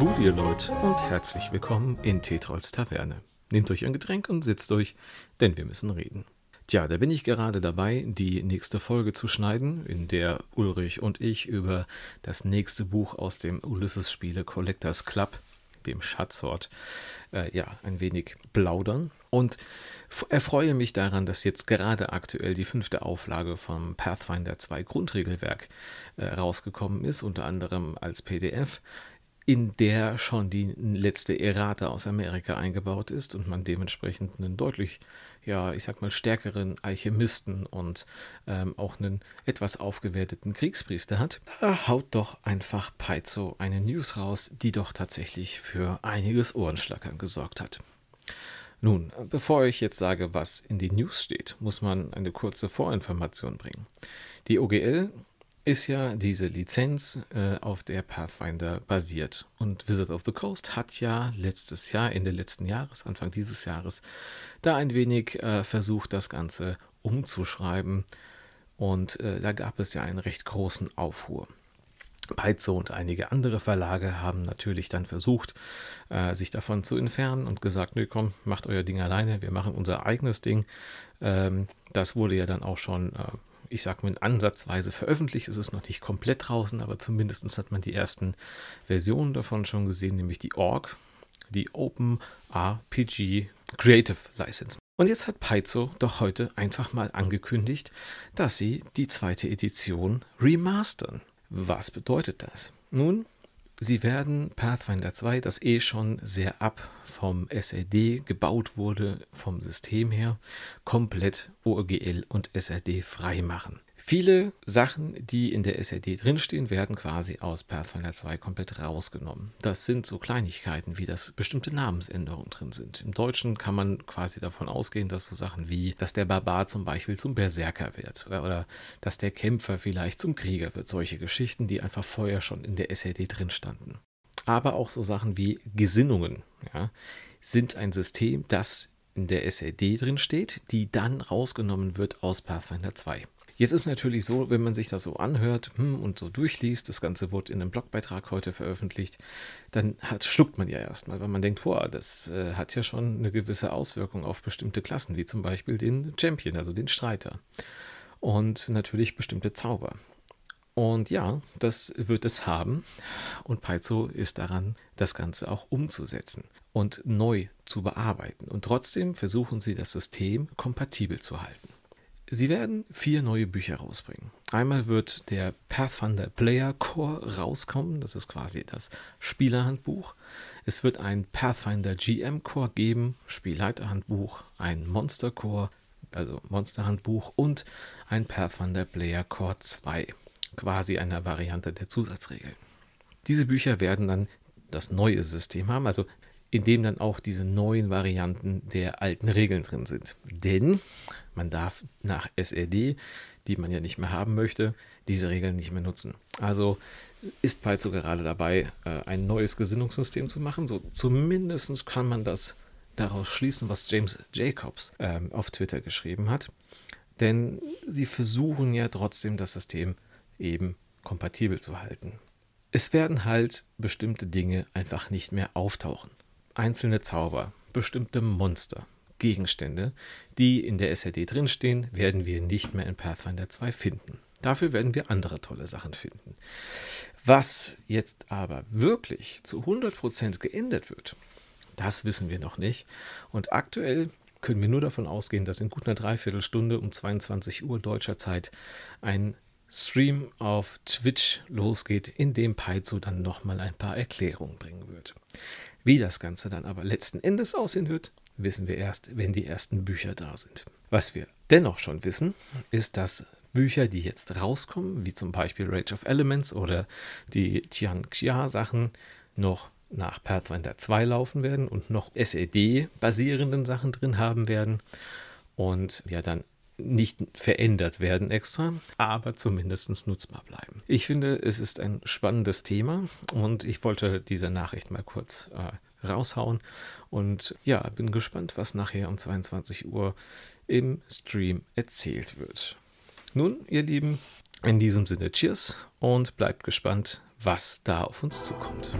Spieleleute und herzlich willkommen in Tetrolls Taverne. Nehmt euch ein Getränk und sitzt euch, denn wir müssen reden. Tja, da bin ich gerade dabei, die nächste Folge zu schneiden, in der Ulrich und ich über das nächste Buch aus dem Ulysses-Spiele Collectors Club, dem Schatzort, äh, ja, ein wenig plaudern. Und erfreue mich daran, dass jetzt gerade aktuell die fünfte Auflage vom Pathfinder 2 Grundregelwerk äh, rausgekommen ist, unter anderem als PDF in der schon die letzte Errata aus Amerika eingebaut ist und man dementsprechend einen deutlich, ja, ich sag mal, stärkeren Alchemisten und ähm, auch einen etwas aufgewerteten Kriegspriester hat, haut doch einfach Paizo eine News raus, die doch tatsächlich für einiges Ohrenschlackern gesorgt hat. Nun, bevor ich jetzt sage, was in den News steht, muss man eine kurze Vorinformation bringen. Die OGL ist ja diese Lizenz, äh, auf der Pathfinder basiert. Und Wizard of the Coast hat ja letztes Jahr, Ende letzten Jahres, Anfang dieses Jahres, da ein wenig äh, versucht, das Ganze umzuschreiben. Und äh, da gab es ja einen recht großen Aufruhr. Peizo und einige andere Verlage haben natürlich dann versucht, äh, sich davon zu entfernen und gesagt, nö, komm, macht euer Ding alleine, wir machen unser eigenes Ding. Ähm, das wurde ja dann auch schon äh, ich sage mal, ansatzweise veröffentlicht. Es ist noch nicht komplett draußen, aber zumindest hat man die ersten Versionen davon schon gesehen, nämlich die Org, die Open RPG Creative License. Und jetzt hat Paizo doch heute einfach mal angekündigt, dass sie die zweite Edition remastern. Was bedeutet das? Nun, Sie werden Pathfinder 2, das eh schon sehr ab vom SRD gebaut wurde, vom System her, komplett OGL und SRD frei machen. Viele Sachen, die in der SRD drinstehen, werden quasi aus Pathfinder 2 komplett rausgenommen. Das sind so Kleinigkeiten, wie dass bestimmte Namensänderungen drin sind. Im Deutschen kann man quasi davon ausgehen, dass so Sachen wie, dass der Barbar zum Beispiel zum Berserker wird oder, oder dass der Kämpfer vielleicht zum Krieger wird. Solche Geschichten, die einfach vorher schon in der SRD drin standen. Aber auch so Sachen wie Gesinnungen ja, sind ein System, das in der SRD drin steht, die dann rausgenommen wird aus Pathfinder 2. Jetzt ist natürlich so, wenn man sich das so anhört hm, und so durchliest, das Ganze wurde in einem Blogbeitrag heute veröffentlicht, dann hat, schluckt man ja erstmal, weil man denkt, boah, das äh, hat ja schon eine gewisse Auswirkung auf bestimmte Klassen, wie zum Beispiel den Champion, also den Streiter. Und natürlich bestimmte Zauber. Und ja, das wird es haben. Und Paizo ist daran, das Ganze auch umzusetzen und neu zu bearbeiten. Und trotzdem versuchen sie, das System kompatibel zu halten. Sie werden vier neue Bücher rausbringen. Einmal wird der Pathfinder Player Core rauskommen, das ist quasi das Spielerhandbuch. Es wird ein Pathfinder GM Core geben, Spielleiterhandbuch, ein Monster Core, also Monsterhandbuch und ein Pathfinder Player Core 2, quasi eine Variante der Zusatzregeln. Diese Bücher werden dann das neue System haben, also in dem dann auch diese neuen Varianten der alten Regeln drin sind. Denn man darf nach SRD, die man ja nicht mehr haben möchte, diese Regeln nicht mehr nutzen. Also ist Paizo gerade dabei, äh, ein neues Gesinnungssystem zu machen. So zumindest kann man das daraus schließen, was James Jacobs ähm, auf Twitter geschrieben hat. Denn sie versuchen ja trotzdem das System eben kompatibel zu halten. Es werden halt bestimmte Dinge einfach nicht mehr auftauchen. Einzelne Zauber, bestimmte Monster, Gegenstände, die in der SRD drinstehen, werden wir nicht mehr in Pathfinder 2 finden. Dafür werden wir andere tolle Sachen finden. Was jetzt aber wirklich zu 100% geändert wird, das wissen wir noch nicht. Und aktuell können wir nur davon ausgehen, dass in gut einer Dreiviertelstunde um 22 Uhr deutscher Zeit ein Stream auf Twitch losgeht, in dem Paizo dann nochmal ein paar Erklärungen bringen wird. Wie das Ganze dann aber letzten Endes aussehen wird, wissen wir erst, wenn die ersten Bücher da sind. Was wir dennoch schon wissen, ist, dass Bücher, die jetzt rauskommen, wie zum Beispiel Rage of Elements oder die Tian Xia Sachen, noch nach Pathfinder 2 laufen werden und noch SED-basierenden Sachen drin haben werden und ja dann nicht verändert werden extra, aber zumindest nutzbar bleiben. Ich finde, es ist ein spannendes Thema und ich wollte diese Nachricht mal kurz äh, raushauen. Und ja, bin gespannt, was nachher um 22 Uhr im Stream erzählt wird. Nun, ihr Lieben, in diesem Sinne Cheers und bleibt gespannt, was da auf uns zukommt.